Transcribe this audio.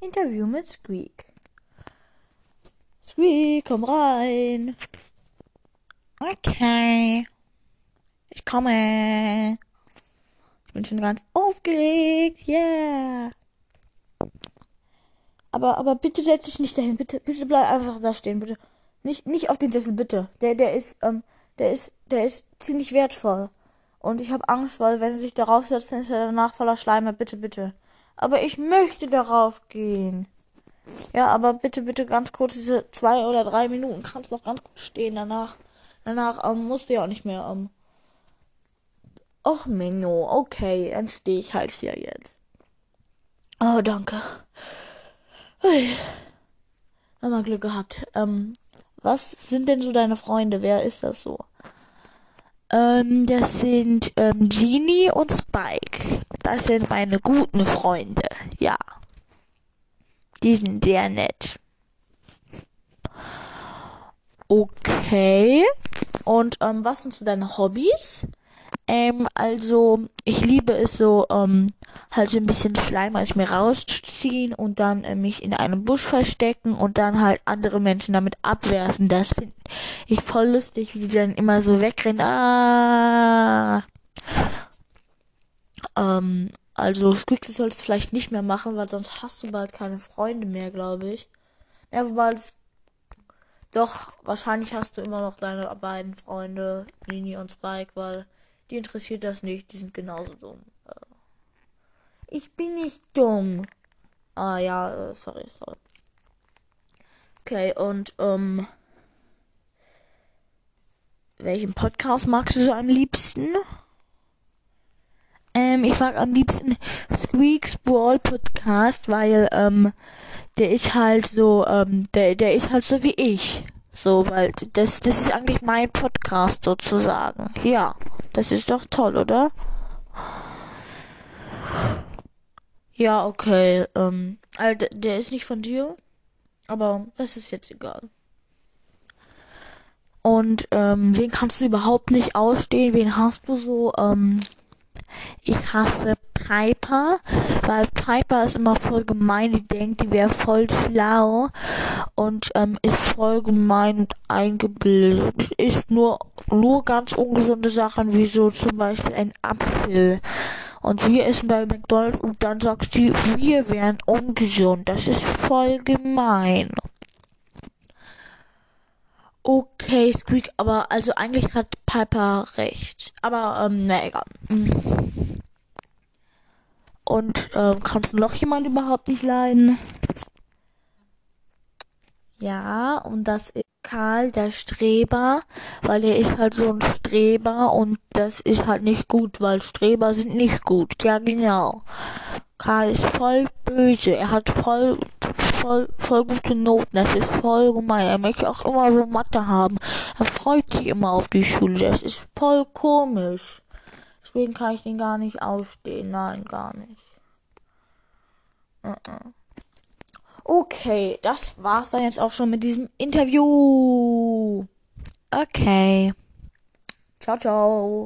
Interview mit Squeak. Squeak, komm rein. Okay. Ich komme. Ich bin schon ganz aufgeregt. Yeah. Aber, aber bitte setz dich nicht dahin. Bitte, bitte bleib einfach da stehen. Bitte. Nicht, nicht auf den Sessel, bitte. Der, der ist, ähm, der ist, der ist ziemlich wertvoll. Und ich habe Angst, weil wenn sie sich darauf setzt, dann ist er danach voller Schleime. Bitte, bitte. Aber ich möchte darauf gehen. Ja, aber bitte, bitte ganz kurz, diese zwei oder drei Minuten kannst noch ganz gut stehen. Danach, danach ähm, musst du ja auch nicht mehr. Ähm. Och, Menno, okay, dann stehe ich halt hier jetzt. Oh, danke. Hey. Haben Glück gehabt. Ähm, was sind denn so deine Freunde? Wer ist das so? Ähm, das sind ähm, Genie und Spike. Das sind meine guten Freunde. Ja. Die sind sehr nett. Okay. Und ähm, was sind so deine Hobbys? Ähm, also ich liebe es so, ähm, halt so ein bisschen Schleim aus mir rauszuziehen und dann äh, mich in einem Busch verstecken und dann halt andere Menschen damit abwerfen. Das finde ich voll lustig, wie die dann immer so wegrennen. Ah. Ähm, also Squeaky sollst du vielleicht nicht mehr machen, weil sonst hast du bald keine Freunde mehr, glaube ich. Ja, wobei doch, wahrscheinlich hast du immer noch deine beiden Freunde, Nini und Spike, weil die interessiert das nicht, die sind genauso dumm. Äh, ich bin nicht dumm. Ah ja, äh, sorry, sorry. Okay, und ähm, welchen Podcast magst du so am liebsten? Ähm, ich mag am liebsten Squeaks Brawl Podcast, weil ähm, der ist halt so, ähm, der, der ist halt so wie ich. So, weil das, das ist eigentlich mein Podcast sozusagen. Ja. Das ist doch toll, oder? Ja, okay. Ähm, also der ist nicht von dir, aber das ist jetzt egal. Und ähm, wen kannst du überhaupt nicht ausstehen? Wen hast du so? Ähm, ich hasse Piper, weil Piper ist immer voll gemein, die denkt, die wäre voll schlau und ähm, ist voll gemein und eingebildet. Ist nur, nur ganz ungesunde Sachen, wie so zum Beispiel ein Apfel. Und wir essen bei McDonalds und dann sagt sie, wir wären ungesund. Das ist voll gemein. Okay, Squeak, aber also eigentlich hat Piper recht. Aber, ähm, na egal. Mhm. Und ähm, kannst du noch jemand überhaupt nicht leiden? Ja, und das ist Karl, der Streber, weil er ist halt so ein Streber und das ist halt nicht gut, weil Streber sind nicht gut. Ja, genau. Karl ist voll böse. Er hat voll, voll, voll gute Noten. Das ist voll gemein. Er möchte auch immer so Mathe haben. Er freut sich immer auf die Schule. Das ist voll komisch. Deswegen kann ich den gar nicht ausstehen. Nein, gar nicht. Okay, das war's dann jetzt auch schon mit diesem Interview. Okay. Ciao, ciao.